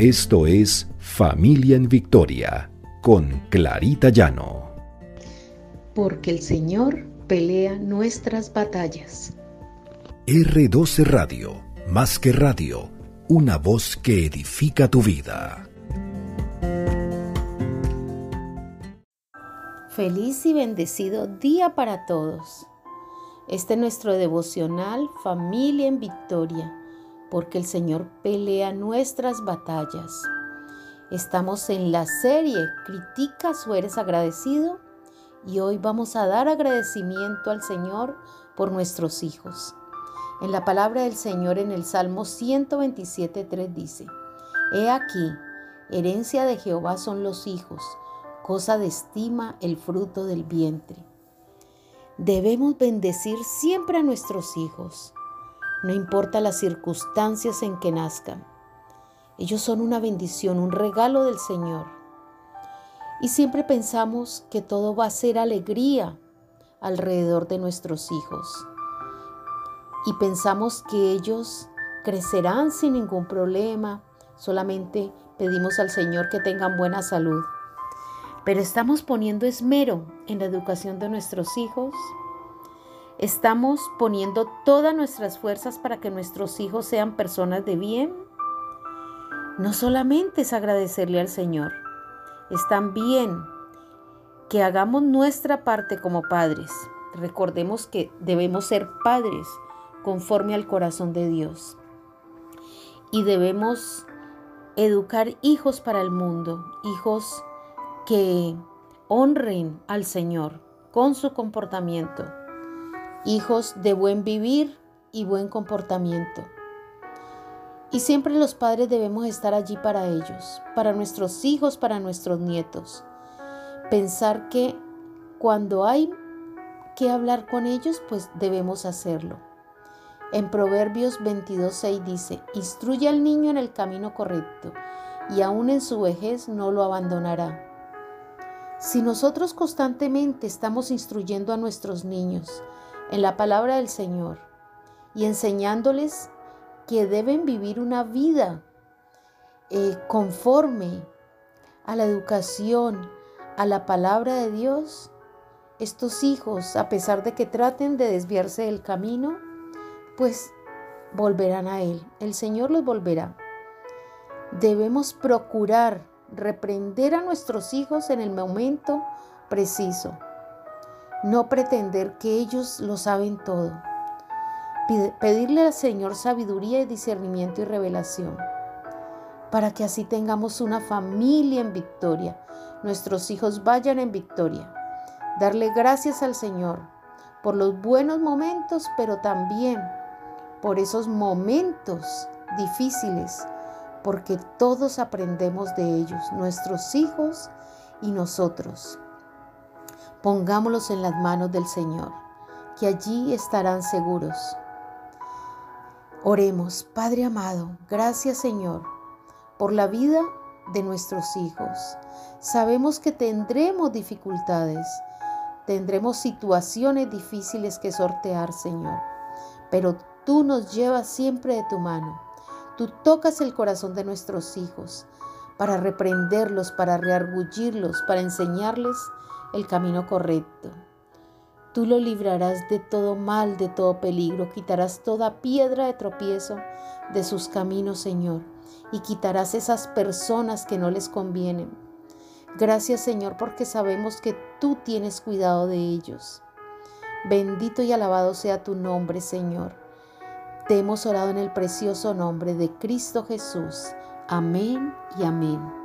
Esto es Familia en Victoria con Clarita Llano. Porque el Señor pelea nuestras batallas. R12 Radio, más que radio, una voz que edifica tu vida. Feliz y bendecido día para todos. Este es nuestro devocional Familia en Victoria, porque el Señor pelea nuestras batallas. Estamos en la serie Critica su eres agradecido y hoy vamos a dar agradecimiento al Señor por nuestros hijos. En la palabra del Señor en el Salmo 127.3 dice, He aquí, herencia de Jehová son los hijos, cosa de estima el fruto del vientre. Debemos bendecir siempre a nuestros hijos, no importa las circunstancias en que nazcan. Ellos son una bendición, un regalo del Señor. Y siempre pensamos que todo va a ser alegría alrededor de nuestros hijos. Y pensamos que ellos crecerán sin ningún problema. Solamente pedimos al Señor que tengan buena salud. Pero estamos poniendo esmero en la educación de nuestros hijos. Estamos poniendo todas nuestras fuerzas para que nuestros hijos sean personas de bien. No solamente es agradecerle al Señor, es también que hagamos nuestra parte como padres. Recordemos que debemos ser padres conforme al corazón de Dios. Y debemos educar hijos para el mundo, hijos que honren al Señor con su comportamiento, hijos de buen vivir y buen comportamiento. Y siempre los padres debemos estar allí para ellos, para nuestros hijos, para nuestros nietos. Pensar que cuando hay que hablar con ellos, pues debemos hacerlo. En Proverbios 22.6 dice, instruye al niño en el camino correcto y aún en su vejez no lo abandonará. Si nosotros constantemente estamos instruyendo a nuestros niños en la palabra del Señor y enseñándoles que deben vivir una vida eh, conforme a la educación, a la palabra de Dios, estos hijos, a pesar de que traten de desviarse del camino, pues volverán a Él. El Señor los volverá. Debemos procurar reprender a nuestros hijos en el momento preciso. No pretender que ellos lo saben todo. Pedirle al Señor sabiduría y discernimiento y revelación para que así tengamos una familia en victoria, nuestros hijos vayan en victoria. Darle gracias al Señor por los buenos momentos, pero también por esos momentos difíciles porque todos aprendemos de ellos, nuestros hijos y nosotros. Pongámoslos en las manos del Señor, que allí estarán seguros. Oremos, Padre amado, gracias Señor por la vida de nuestros hijos. Sabemos que tendremos dificultades, tendremos situaciones difíciles que sortear, Señor, pero tú nos llevas siempre de tu mano Tú tocas el corazón de nuestros hijos para reprenderlos, para reargullirlos, para enseñarles el camino correcto. Tú lo librarás de todo mal, de todo peligro, quitarás toda piedra de tropiezo de sus caminos, Señor, y quitarás esas personas que no les convienen. Gracias, Señor, porque sabemos que tú tienes cuidado de ellos. Bendito y alabado sea tu nombre, Señor. Te hemos orado en el precioso nombre de Cristo Jesús. Amén y amén.